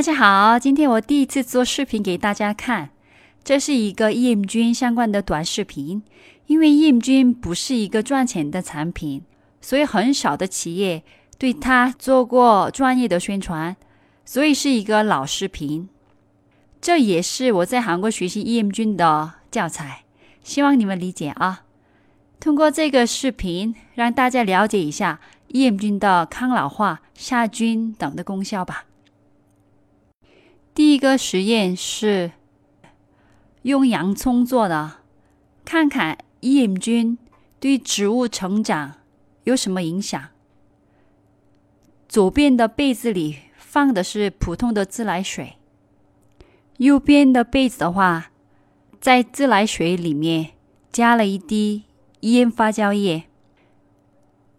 大家好，今天我第一次做视频给大家看，这是一个 EM 菌相关的短视频。因为 EM 菌不是一个赚钱的产品，所以很少的企业对它做过专业的宣传，所以是一个老视频。这也是我在韩国学习 EM 菌的教材，希望你们理解啊。通过这个视频，让大家了解一下 EM 菌的抗老化、杀菌等的功效吧。第一个实验是用洋葱做的，看看。益菌对植物成长有什么影响？左边的杯子里放的是普通的自来水，右边的杯子的话，在自来水里面加了一滴烟发酵液。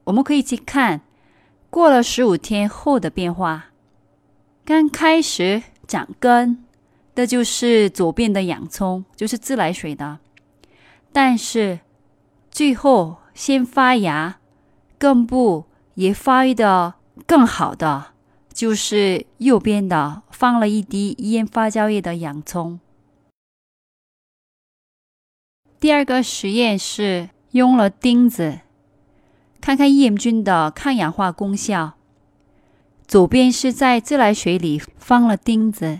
我们可以去看过了十五天后的变化。刚开始长根的就是左边的洋葱，就是自来水的。但是最后先发芽，根部也发育的更好的，就是右边的放了一滴烟发酵液的洋葱。第二个实验是用了钉子，看看益菌的抗氧化功效。左边是在自来水里放了钉子。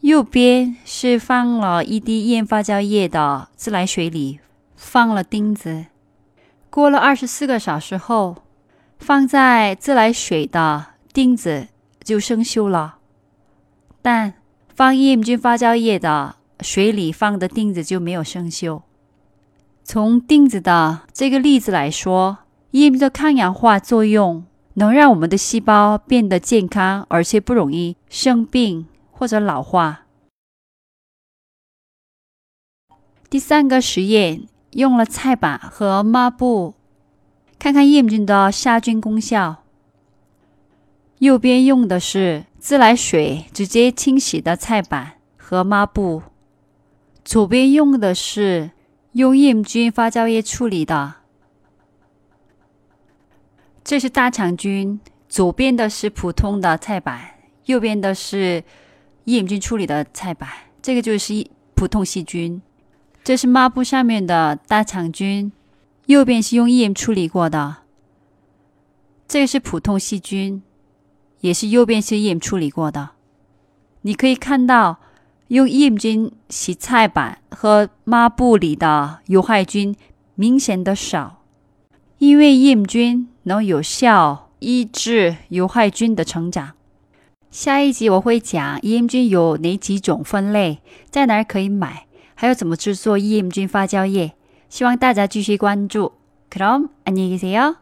右边是放了一滴烟发酵液的自来水里放了钉子，过了二十四个小时后，放在自来水的钉子就生锈了，但放烟菌发酵液的水里放的钉子就没有生锈。从钉子的这个例子来说，烟菌的抗氧化作用能让我们的细胞变得健康，而且不容易生病。或者老化。第三个实验用了菜板和抹布，看看益菌的杀菌功效。右边用的是自来水直接清洗的菜板和抹布，左边用的是用益菌发酵液处理的。这是大肠菌，左边的是普通的菜板，右边的是。益菌处理的菜板，这个就是普通细菌。这是抹布上面的大肠菌，右边是用盐处理过的。这个是普通细菌，也是右边是盐处理过的。你可以看到，用盐菌洗菜板和抹布里的有害菌明显的少，因为盐菌能有效抑制有害菌的成长。下一集我会讲益菌有哪几种分类，在哪儿可以买，还有怎么制作益菌发酵液。希望大家继续关注。그럼안녕히계세요